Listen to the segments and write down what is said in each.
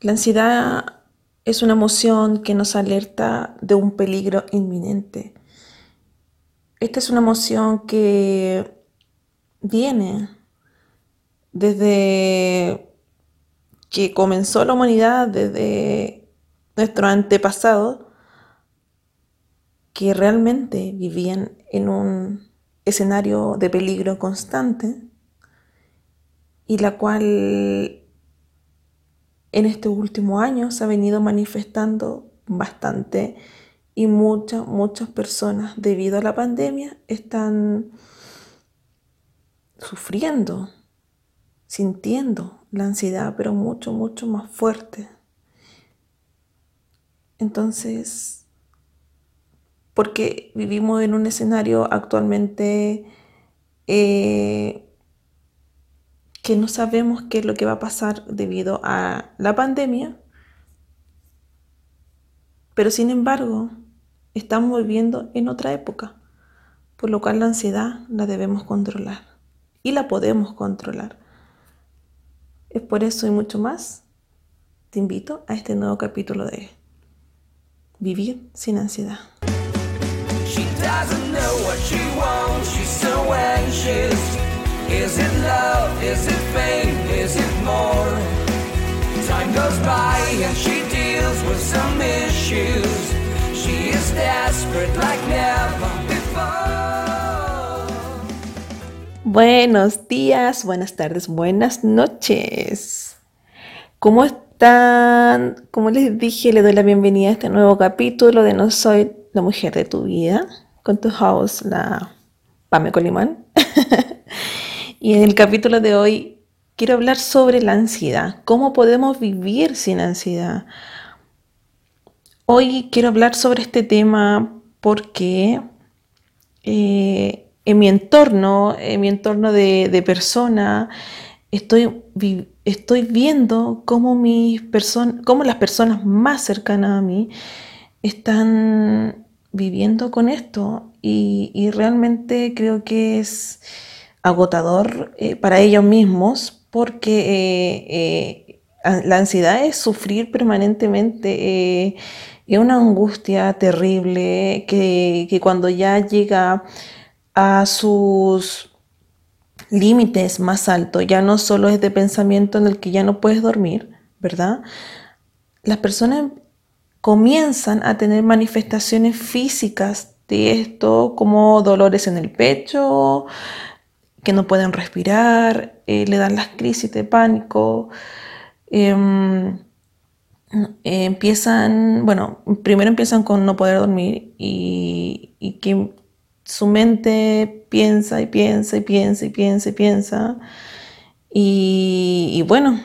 La ansiedad es una emoción que nos alerta de un peligro inminente. Esta es una emoción que viene desde que comenzó la humanidad, desde nuestro antepasado, que realmente vivían en un escenario de peligro constante y la cual en este último año se ha venido manifestando bastante y muchas, muchas personas debido a la pandemia están sufriendo, sintiendo la ansiedad, pero mucho, mucho más fuerte. Entonces, porque vivimos en un escenario actualmente eh, que no sabemos qué es lo que va a pasar debido a la pandemia, pero sin embargo estamos viviendo en otra época, por lo cual la ansiedad la debemos controlar y la podemos controlar. Es por eso y mucho más, te invito a este nuevo capítulo de Vivir sin ansiedad. Is it love? Is it fame? Is it more? Time goes by and she deals with some issues. She is desperate like never before. Buenos días, buenas tardes, buenas noches. ¿Cómo están? Como les dije, le doy la bienvenida a este nuevo capítulo de No Soy la Mujer de tu Vida, con tu host, la Pame Colimán. Y en el capítulo de hoy quiero hablar sobre la ansiedad, cómo podemos vivir sin ansiedad. Hoy quiero hablar sobre este tema porque eh, en mi entorno, en mi entorno de, de persona, estoy, estoy viendo cómo, mis cómo las personas más cercanas a mí están viviendo con esto y realmente creo que es agotador eh, para ellos mismos porque eh, eh, la ansiedad es sufrir permanentemente, es una angustia terrible que, que cuando ya llega a sus límites más altos, ya no solo es de pensamiento en el que ya no puedes dormir, ¿verdad? Las personas comienzan a tener manifestaciones físicas de esto, como dolores en el pecho, que no pueden respirar, eh, le dan las crisis de pánico, em, empiezan, bueno, primero empiezan con no poder dormir y, que su mente piensa y piensa y piensa y piensa y piensa. Y, bueno,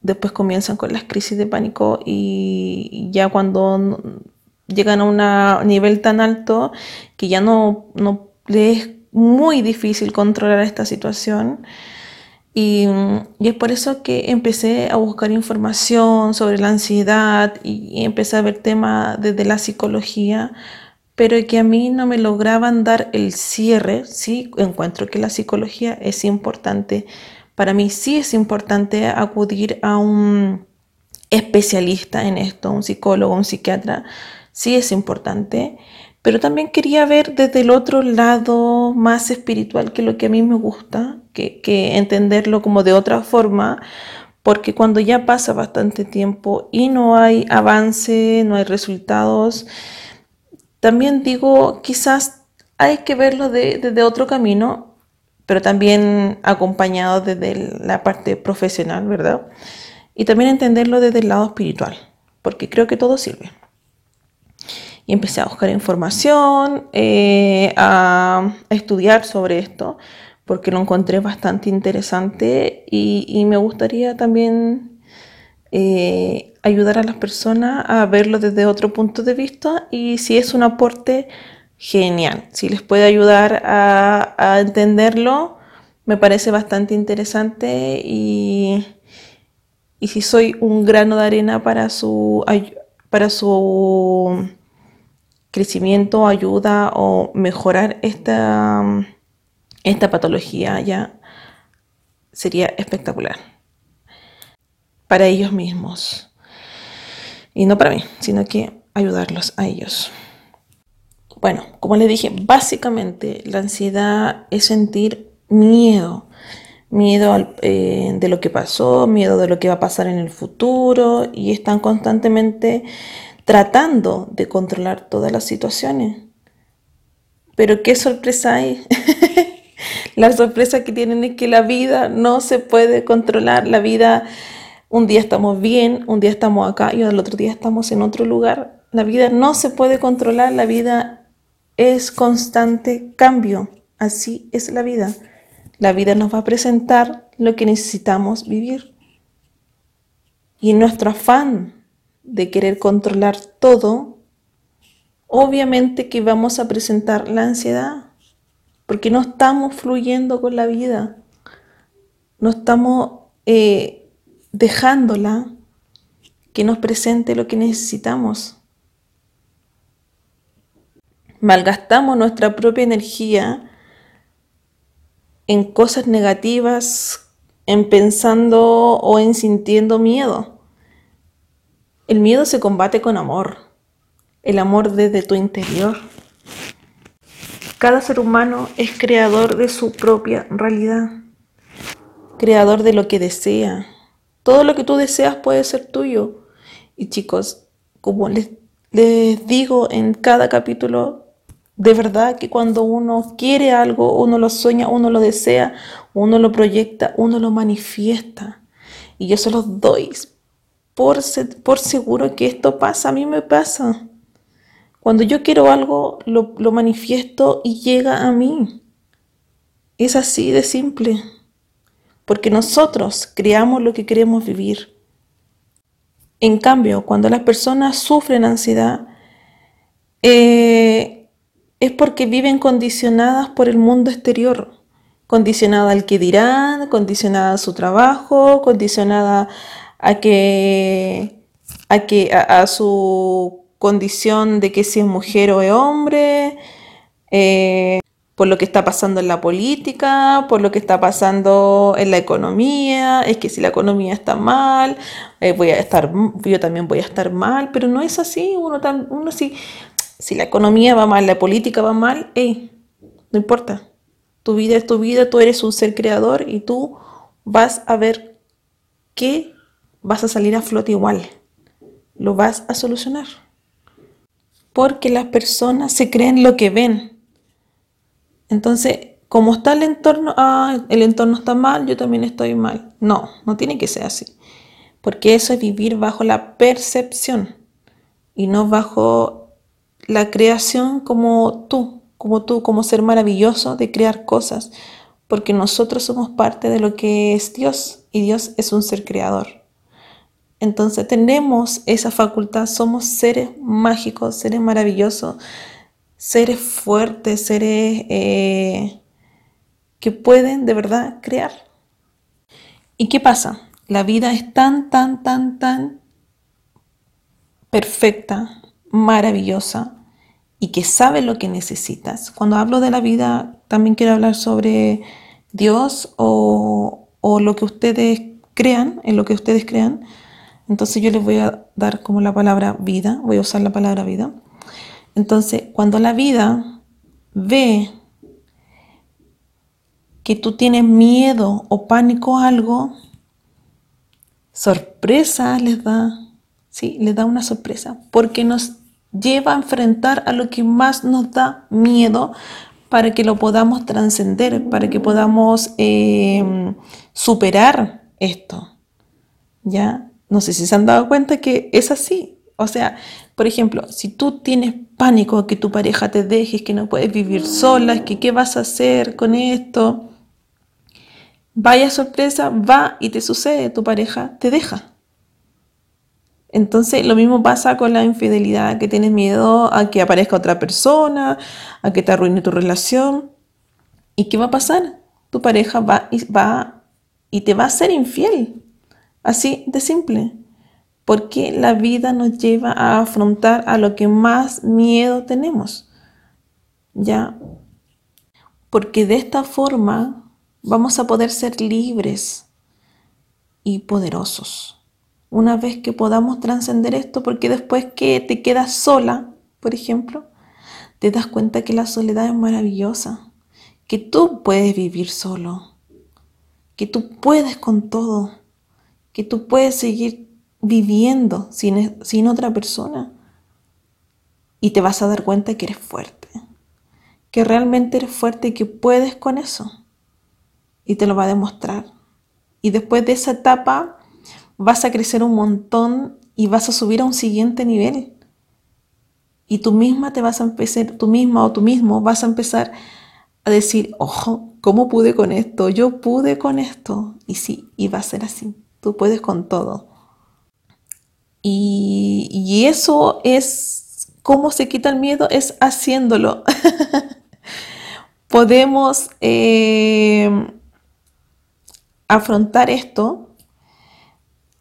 después comienzan con las crisis de pánico y ya cuando llegan a un nivel tan alto que ya no, no les muy difícil controlar esta situación. Y, es por eso que empecé a buscar información sobre la ansiedad y, empecé a ver temas desde la psicología, pero que a mí no me lograban dar el cierre. Sí, encuentro que la psicología es importante. Para mí sí es importante acudir a un especialista en esto, un psicólogo, un psiquiatra. Sí es importante, pero también quería ver desde el otro lado más espiritual que lo que a mí me gusta, que, entenderlo como de otra forma, porque cuando ya pasa bastante tiempo y no hay avance, no hay resultados, también digo, quizás hay que verlo desde otro camino, pero también acompañado desde la parte profesional, ¿verdad? Y también entenderlo desde el lado espiritual, porque creo que todo sirve y empecé a buscar información, eh, a, estudiar sobre esto, porque lo encontré bastante interesante y, me gustaría también eh, ayudar a las personas a verlo desde otro punto de vista y si es un aporte, genial. Si les puede ayudar a, entenderlo, me parece bastante interesante y, y si soy un grano de arena para su, para su crecimiento, ayuda o mejorar esta, esta patología ya sería espectacular. para ellos mismos. Y no para mí, sino que ayudarlos a ellos. Bueno, como les dije, básicamente la ansiedad es sentir miedo. Miedo eh, de lo que pasó, miedo de lo que va a pasar en el futuro y están constantemente tratando de controlar todas las situaciones. Pero qué sorpresa hay. la sorpresa que tienen es que la vida no se puede controlar. La vida, un día estamos bien, un día estamos acá y el otro día estamos en otro lugar. La vida no se puede controlar, la vida es constante cambio. Así es la vida. La vida nos va a presentar lo que necesitamos vivir. Y nuestro afán de querer controlar todo, obviamente que vamos a presentar la ansiedad, porque no estamos fluyendo con la vida, no estamos eh, dejándola que nos presente lo que necesitamos. Malgastamos nuestra propia energía en cosas negativas, en pensando o en sintiendo miedo. El miedo se combate con amor, el amor desde tu interior. Cada ser humano es creador de su propia realidad, creador de lo que desea. Todo lo que tú deseas puede ser tuyo. Y chicos, como les, digo en cada capítulo, de verdad que cuando uno quiere algo, uno lo sueña, uno lo desea, uno lo proyecta, uno lo manifiesta. Y yo se los doy por, por seguro que esto pasa, a mí me pasa. Cuando yo quiero algo, lo, lo manifiesto y llega a mí. Es así de simple. Porque nosotros creamos lo que queremos vivir. En cambio, cuando las personas sufren ansiedad, eh, es porque viven condicionadas por el mundo exterior, condicionada al que dirán, condicionada a su trabajo, condicionada a que a que a, su condición de que si es mujer o es hombre, eh, por lo que está pasando en la política, por lo que está pasando en la economía, es que si la economía está mal, eh, voy a estar, yo también voy a estar mal, pero no es así, uno, tan, uno si, si la economía va mal, la política va mal, no importa, tu vida es tu vida, tú eres un ser creador y tú vas a ver qué vas a salir a flote igual. Lo vas a solucionar. Porque las personas se creen lo que ven. Entonces, como está el entorno, ah, el entorno está mal, yo también estoy mal. No, no tiene que ser así. Porque eso es vivir bajo la percepción y no bajo la creación como tú, como tú, como ser maravilloso de crear cosas. Porque nosotros somos parte de lo que es Dios y Dios es un ser creador. Entonces tenemos esa facultad, somos seres mágicos, seres maravillosos, seres fuertes, seres eh, que pueden de verdad crear. ¿Y qué pasa? La vida es tan, tan, tan, tan perfecta, maravillosa y que sabe lo que necesitas. Cuando hablo de la vida, también quiero hablar sobre Dios o, o lo que ustedes crean, en lo que ustedes crean entonces yo les voy a dar como la palabra vida, voy a usar la palabra vida. Entonces, cuando la vida ve que tú tienes miedo o pánico a algo, sorpresa les da, sí, les da una sorpresa, porque nos lleva a enfrentar a lo que más nos da miedo para que lo podamos trascender, para que podamos eh, superar esto. ¿Ya? No sé si se han dado cuenta que es así. O sea, por ejemplo, si tú tienes pánico que tu pareja te deje, que no puedes vivir sola, que qué vas a hacer con esto, vaya sorpresa, va y te sucede, tu pareja te deja. Entonces lo mismo pasa con la infidelidad, que tienes miedo a que aparezca otra persona, a que te arruine tu relación. ¿Y qué va a pasar? Tu pareja va y, va y te va a ser infiel. Así de simple. Porque la vida nos lleva a afrontar a lo que más miedo tenemos. ¿Ya? Porque de esta forma vamos a poder ser libres y poderosos. una vez que podamos trascender esto, porque después que te quedas sola, por ejemplo, te das cuenta que la soledad es maravillosa, que tú puedes vivir solo, que tú puedes con todo, que tú puedes seguir viviendo sin, sin otra persona. Y te vas a dar cuenta que eres fuerte, que realmente eres fuerte y que puedes con eso. Y te lo va a demostrar. Y después de esa etapa vas a crecer un montón y vas a subir a un siguiente nivel. Y tú misma te vas a empezar, tú misma o tú mismo vas a empezar a decir, ojo, ¿cómo pude con esto? Yo pude con esto. Y sí, y va a ser así. Tú puedes con todo. Y, eso es, ¿cómo se quita el miedo? Es haciéndolo. Podemos eh, afrontar esto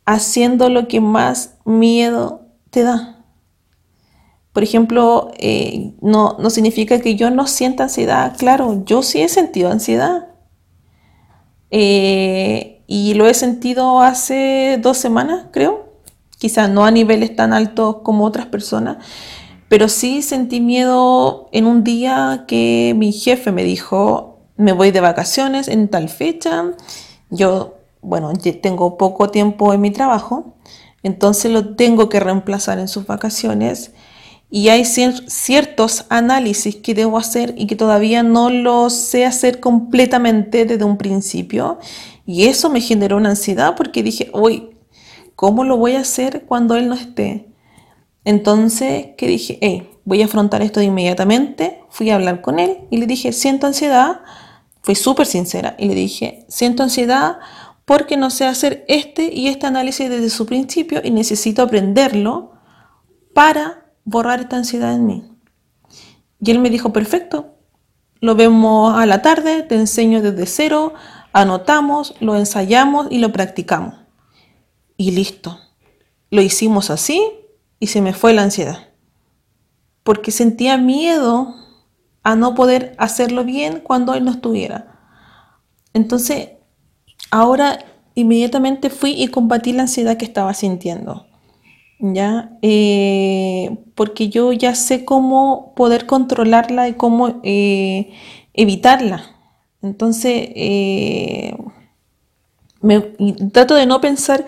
haciendo lo que más miedo te da. Por ejemplo, eh, no, no significa que yo no sienta ansiedad. Claro, yo sí he sentido ansiedad. Eh, y lo he sentido hace dos semanas, creo. Quizás no a niveles tan altos como otras personas, pero sí sentí miedo en un día que mi jefe me dijo, me voy de vacaciones en tal fecha. Yo bueno, tengo poco tiempo en mi trabajo, entonces lo tengo que reemplazar en sus vacaciones y hay ciertos análisis que debo hacer y que todavía no los sé hacer completamente desde un principio y eso me generó una ansiedad porque dije, uy, ¿cómo lo voy a hacer cuando él no esté? Entonces, que dije, hey, voy a afrontar esto de inmediatamente, fui a hablar con él y le dije, siento ansiedad, fui súper sincera y le dije, siento ansiedad porque no sé hacer este y este análisis desde su principio y necesito aprenderlo para borrar esta ansiedad en mí. Y él me dijo, perfecto, lo vemos a la tarde, te enseño desde cero, anotamos, lo ensayamos y lo practicamos. Y listo. Lo hicimos así y se me fue la ansiedad. Porque sentía miedo a no poder hacerlo bien cuando él no estuviera. Entonces, Ahora inmediatamente fui y combatí la ansiedad que estaba sintiendo. ¿Ya? Eh, porque yo ya sé cómo poder controlarla y cómo eh, evitarla. Entonces, eh, trato de no pensar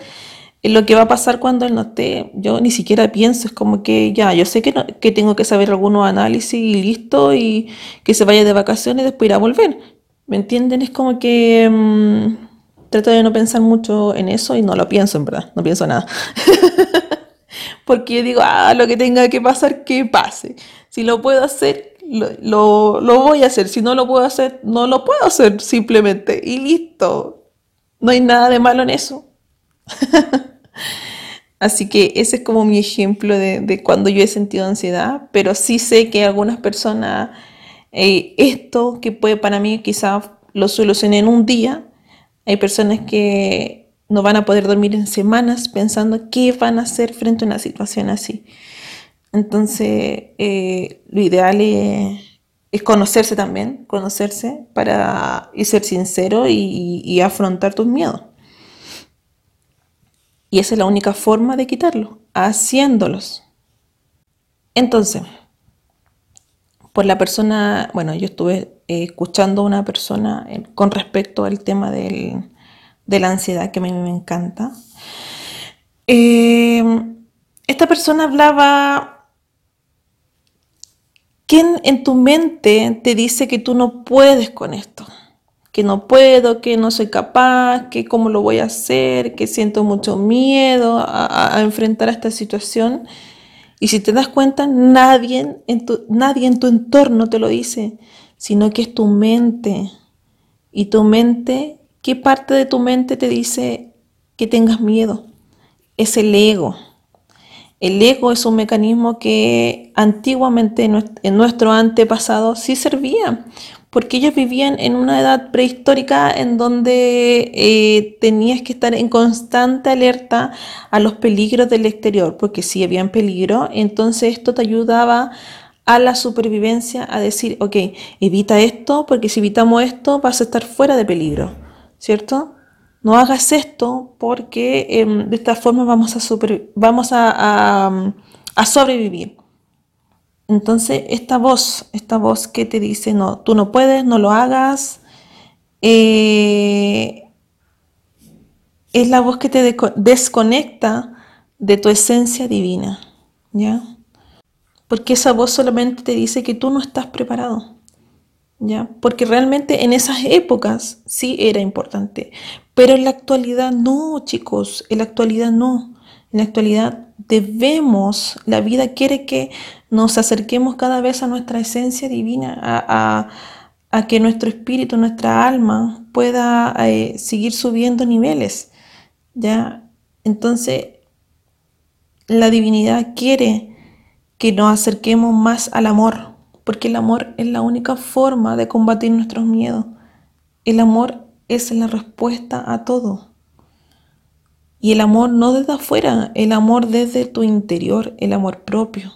en lo que va a pasar cuando él no esté. Yo ni siquiera pienso, es como que ya, yo sé que, que tengo que saber algunos análisis y listo, y que se vaya de vacaciones y después irá a volver. ¿Me entienden? Es como que... Mm, trato de no pensar mucho en eso y no lo pienso en verdad, no pienso nada. Porque yo digo, ah, lo que tenga que pasar, que pase. Si lo puedo hacer, lo, voy a hacer. Si no lo puedo hacer, no lo puedo hacer simplemente. Y listo. No hay nada de malo en eso. Así que ese es como mi ejemplo de, cuando yo he sentido ansiedad, pero sí sé que algunas personas, eh, esto que puede para mí quizás lo solucioné en un día, hay personas que no van a poder dormir en semanas pensando qué van a hacer frente a una situación así. Entonces, eh, lo ideal es, conocerse también, conocerse para y ser sincero y, afrontar tus miedos. Y esa es la única forma de quitarlo, haciéndolos. Entonces, por la persona, bueno, yo estuve eh, escuchando a una persona eh, con respecto al tema de la ansiedad, que a mí me encanta. Esta persona hablaba, ¿quién en tu mente te dice que tú no puedes con esto? Que no puedo, que no soy capaz, que cómo lo voy a hacer, que siento mucho miedo a, a enfrentar esta situación. Y si te das cuenta, nadie en tu, nadie en tu entorno te lo dice sino que es tu mente. Y tu mente, ¿qué parte de tu mente te dice que tengas miedo? Es el ego. El ego es un mecanismo que antiguamente en nuestro antepasado sí servía, porque ellos vivían en una edad prehistórica en donde eh, tenías que estar en constante alerta a los peligros del exterior, porque si habían peligro, entonces esto te ayudaba a la supervivencia a decir, ok, evita esto, porque si evitamos esto vas a estar fuera de peligro, ¿cierto? No hagas esto porque em, de esta forma vamos a, vamos a, a, sobrevivir. Entonces, esta voz, esta voz que te dice, no, tú no puedes, no lo hagas, eh, es la voz que te desconecta de tu esencia divina, ¿ya? Porque esa voz solamente te dice que tú no estás preparado, Porque realmente en esas épocas sí era importante, pero en la actualidad no, chicos, en la actualidad no. En la actualidad debemos, la vida quiere que nos acerquemos cada vez a nuestra esencia divina, a, que nuestro espíritu, nuestra alma pueda eh, seguir subiendo niveles. ¿ya? Entonces, la divinidad quiere que nos acerquemos más al amor, porque el amor es la única forma de combatir nuestros miedos. El amor es la respuesta a todo. Y el amor no desde afuera, el amor desde tu interior, el amor propio.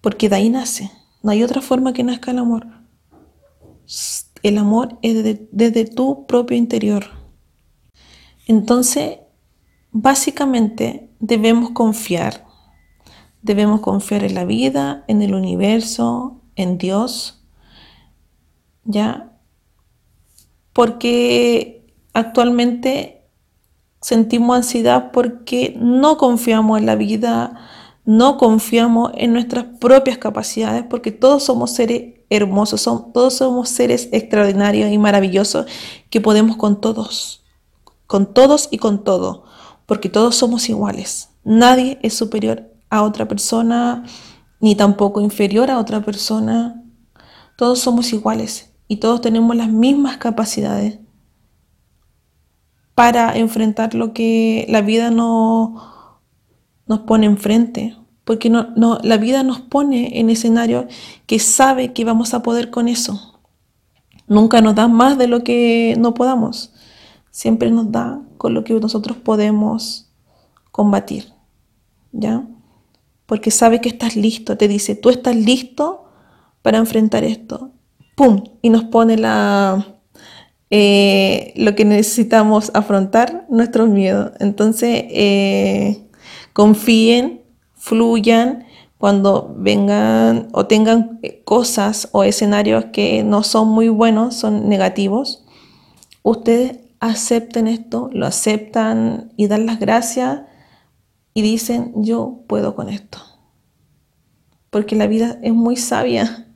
Porque de ahí nace. No hay otra forma que nazca el amor. El amor es desde, tu propio interior. Entonces, básicamente debemos confiar. Debemos confiar en la vida, en el universo, en Dios. ¿Ya? porque actualmente sentimos ansiedad porque no confiamos en la vida, no confiamos en nuestras propias capacidades, porque todos somos seres hermosos, todos somos seres extraordinarios y maravillosos que podemos con todos, con todos y con todo, porque todos somos iguales. Nadie es superior a otra persona, ni tampoco inferior a otra persona. Todos somos iguales y todos tenemos las mismas capacidades para enfrentar lo que la vida no, nos pone enfrente. Porque no, no, la vida nos pone en escenario que sabe que vamos a poder con eso. Nunca nos da más de lo que no podamos. Siempre nos da con lo que nosotros podemos combatir. ¿Ya? Porque sabe que estás listo. Te dice, tú estás listo para enfrentar esto. Y nos pone la, eh, lo que necesitamos afrontar, nuestros miedos. Entonces, eh, confíen, fluyan cuando vengan o tengan cosas o escenarios que no son muy buenos, son negativos. Ustedes acepten esto, lo aceptan y dan las gracias y dicen, yo puedo con esto. Porque la vida es muy sabia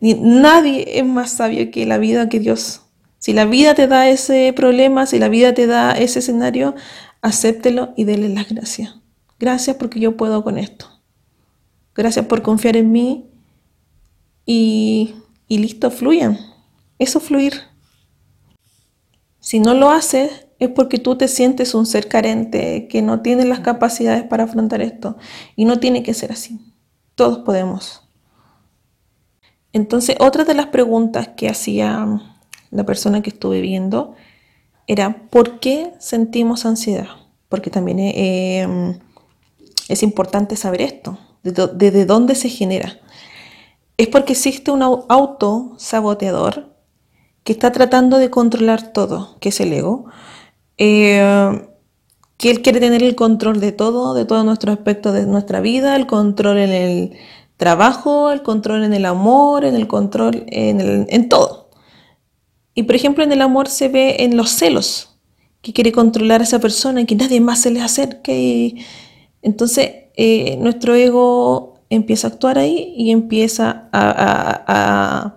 nadie es más sabio que la vida que Dios. Si la vida te da ese problema, si la vida te da ese escenario, acéptelo y dele las gracias. Gracias porque yo puedo con esto. Gracias por confiar en mí y, y listo, fluyan. Eso fluir. Si no lo haces, es porque tú te sientes un ser carente, que no tiene las capacidades para afrontar esto. Y no tiene que ser así. Todos podemos. Entonces, otra de las preguntas que hacía la persona que estuve viendo era, ¿por qué sentimos ansiedad? Porque también eh, es importante saber esto, desde dónde se genera. Es porque existe un auto saboteador que está tratando de controlar todo, que es el ego, eh, que él quiere tener el control de todo, de todos nuestros aspectos de nuestra vida, el control en el trabajo, el control en el amor, en el control en, en todo. Y por ejemplo en el amor se ve en los celos, que quiere controlar a esa persona y que nadie más se le acerque. entonces eh, nuestro ego empieza a actuar ahí y empieza a,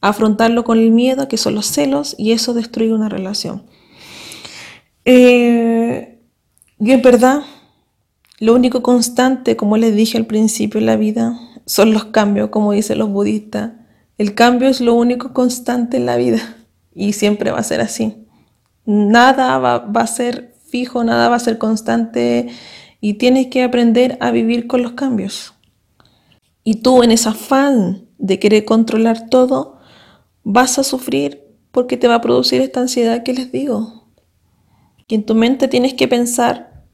afrontarlo con el miedo, que son los celos, y eso destruye una relación. Eh, y es verdad, lo único constante, como les dije al principio en la vida, son los cambios, como dicen los budistas. El cambio es lo único constante en la vida y siempre va a ser así. Nada va, a ser fijo, nada va a ser constante y tienes que aprender a vivir con los cambios. Y tú en ese afán de querer controlar todo, vas a sufrir porque te va a producir esta ansiedad que les digo. Y en tu mente tienes que pensar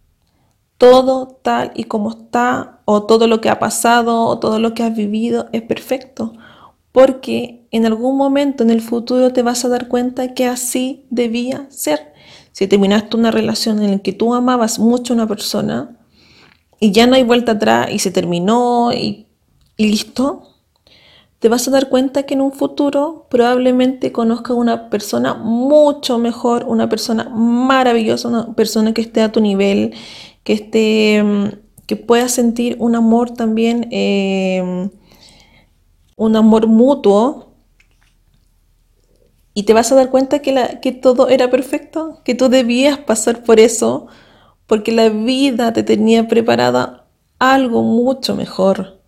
todo tal y como está, o todo lo que ha pasado, o todo lo que has vivido es perfecto, porque en algún momento en el futuro te vas a dar cuenta que así debía ser. si terminaste una relación en la que tú amabas mucho a una persona y ya no hay vuelta atrás y se terminó y, y listo, te vas a dar cuenta que en un futuro probablemente conozcas una persona mucho mejor, una persona maravillosa, una persona que esté a tu nivel, que esté, mm, que pueda sentir un amor también, em, un amor mutuo. Y te vas a dar cuenta que todo era perfecto, que tú debías pasar por eso, porque la vida te tenía preparada algo mucho mejor,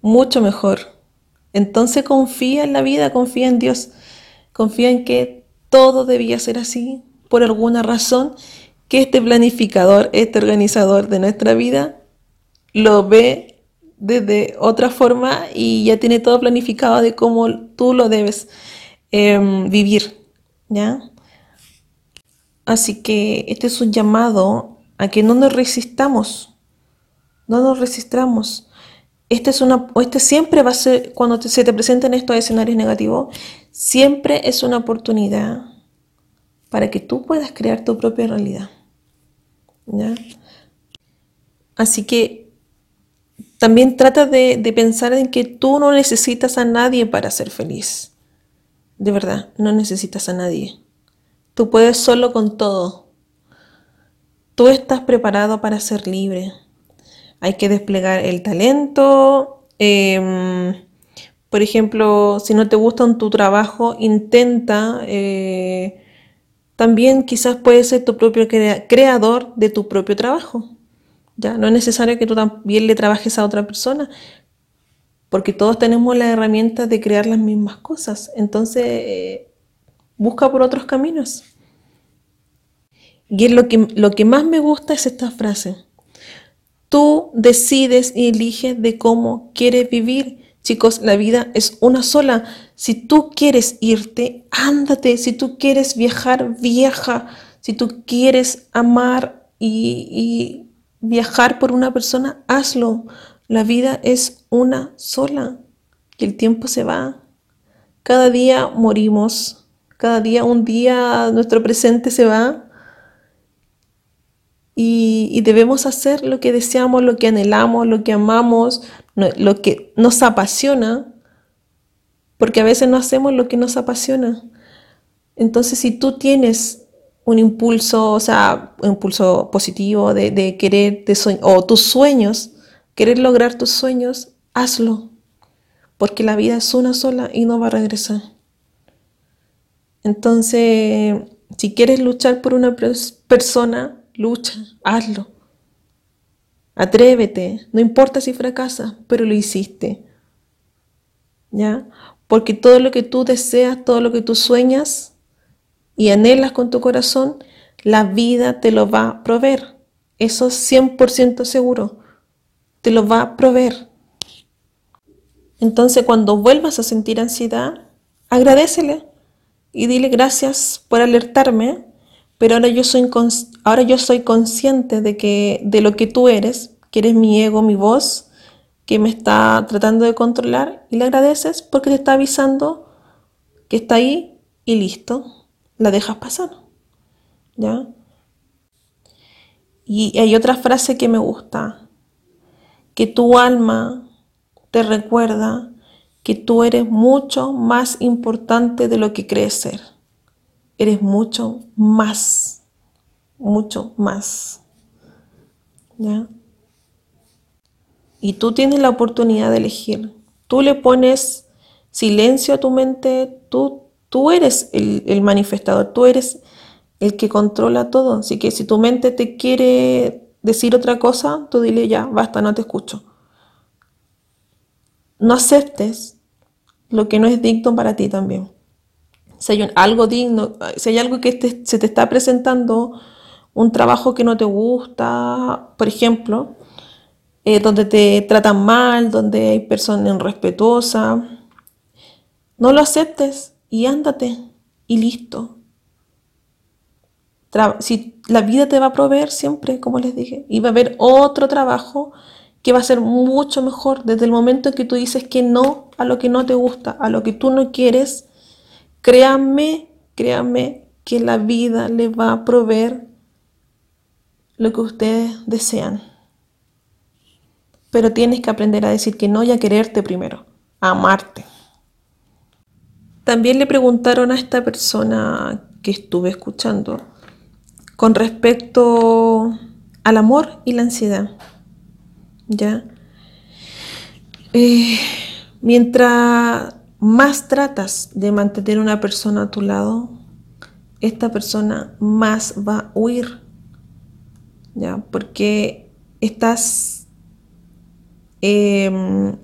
mucho mejor. Entonces confía en la vida, confía en Dios, confía en que todo debía ser así por alguna razón, que este planificador, este organizador de nuestra vida, lo ve desde otra forma y ya tiene todo planificado de cómo tú lo debes em, vivir, ¿ya? Así que este es un llamado a que no nos resistamos, no nos resistamos este, es una, este siempre va a ser, cuando se te presenten estos escenarios negativos, siempre es una oportunidad para que tú puedas crear tu propia realidad. Así que también trata de pensar en que tú no necesitas a nadie para ser feliz. De verdad, no necesitas a nadie. Tú puedes solo con todo. Tú estás preparado para ser libre hay que desplegar el talento. Em, por ejemplo, si no te gusta tu trabajo, intenta. Eh, también quizás puedes ser tu propio creador de tu propio trabajo. ¿ya? No es necesario que tú también le trabajes a otra persona, porque todos tenemos la herramienta de crear las mismas cosas. Entonces, eh, busca por otros caminos. Y es lo que, lo que más me gusta es esta frase. Tú decides y eliges de cómo quieres vivir. Chicos, la vida es una sola. Si tú quieres irte, ándate. Si tú quieres viajar, viaja. Si tú quieres amar y, viajar por una persona, hazlo. La vida es una sola. Y el tiempo se va. Cada día morimos. Cada día, un día, nuestro presente se va y, debemos hacer lo que deseamos, lo que anhelamos, lo que amamos, lo que nos apasiona, porque a veces no hacemos lo que nos apasiona. Entonces, si tú tienes un impulso, o sea, un impulso positivo de, querer, de o tus sueños, querer lograr tus sueños, hazlo, porque la vida es una sola y no va a regresar. Entonces, si quieres luchar por una persona, lucha, hazlo. Atrévete, no importa si fracasas, pero lo hiciste. ¿Ya? Porque todo lo que tú deseas, todo lo que tú sueñas y anhelas con tu corazón, la vida te lo va a proveer. Eso es 100% seguro. Te lo va a proveer. Entonces, cuando vuelvas a sentir ansiedad, agradecele y dile gracias por alertarme pero ahora yo soy, consciente de, que, de lo que tú eres, que eres mi ego, mi voz, que me está tratando de controlar, y le agradeces porque te está avisando que está ahí y listo, la dejas pasar. ¿Ya? Y hay otra frase que me gusta, que tu alma te recuerda que tú eres mucho más importante de lo que crees ser eres mucho más, mucho más. ¿Ya? Y tú tienes la oportunidad de elegir. Tú le pones silencio a tu mente, tú, tú eres el, el manifestador, tú eres el que controla todo. Así que si tu mente te quiere decir otra cosa, tú dile ya, basta, no te escucho. No aceptes lo que no es digno para ti también si hay algo digno, si hay algo que se te está presentando, un trabajo que no te gusta, por ejemplo, eh, donde te tratan mal, donde hay personas irrespetuosas, no lo aceptes y ándate y listo. si la vida te va a proveer siempre, como les dije, y va a haber otro trabajo que va a ser mucho mejor desde el momento en que tú dices que no a lo que no te gusta, a lo que tú no quieres, Créanme, créanme que la vida les va a proveer lo que ustedes desean. Pero tienes que aprender a decir que no y a quererte primero, a amarte. También le preguntaron a esta persona que estuve escuchando con respecto al amor y la ansiedad. ¿Ya? Eh, mientras más tratas de mantener una persona a tu lado, esta persona más va a huir. ¿Ya? Porque estás, em,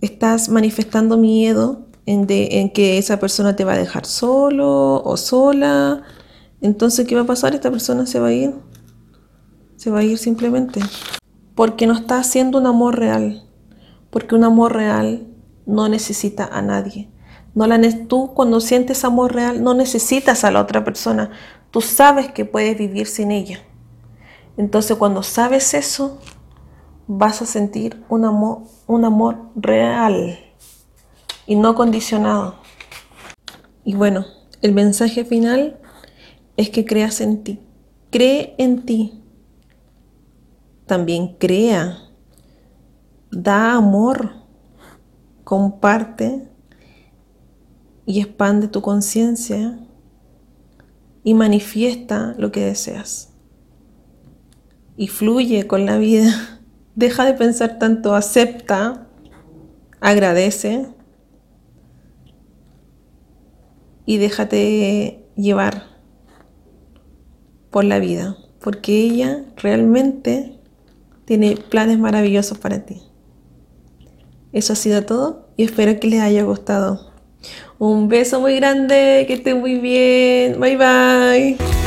estás manifestando miedo en, en que esa persona te va a dejar solo o sola. Entonces, ¿qué va a pasar? Esta persona se va a ir. Se va a ir simplemente. Porque no está haciendo un amor real. Porque un amor real no necesita a nadie. No la, tú cuando sientes amor real no necesitas a la otra persona. Tú sabes que puedes vivir sin ella. Entonces cuando sabes eso, vas a sentir un amor, un amor real y no condicionado. Y bueno, el mensaje final es que creas en ti. Cree en ti. También crea. Da amor. Comparte y expande tu conciencia y manifiesta lo que deseas. Y fluye con la vida. Deja de pensar tanto, acepta, agradece y déjate llevar por la vida, porque ella realmente tiene planes maravillosos para ti. Eso ha sido todo y espero que les haya gustado. Un beso muy grande, que estén muy bien. Bye bye.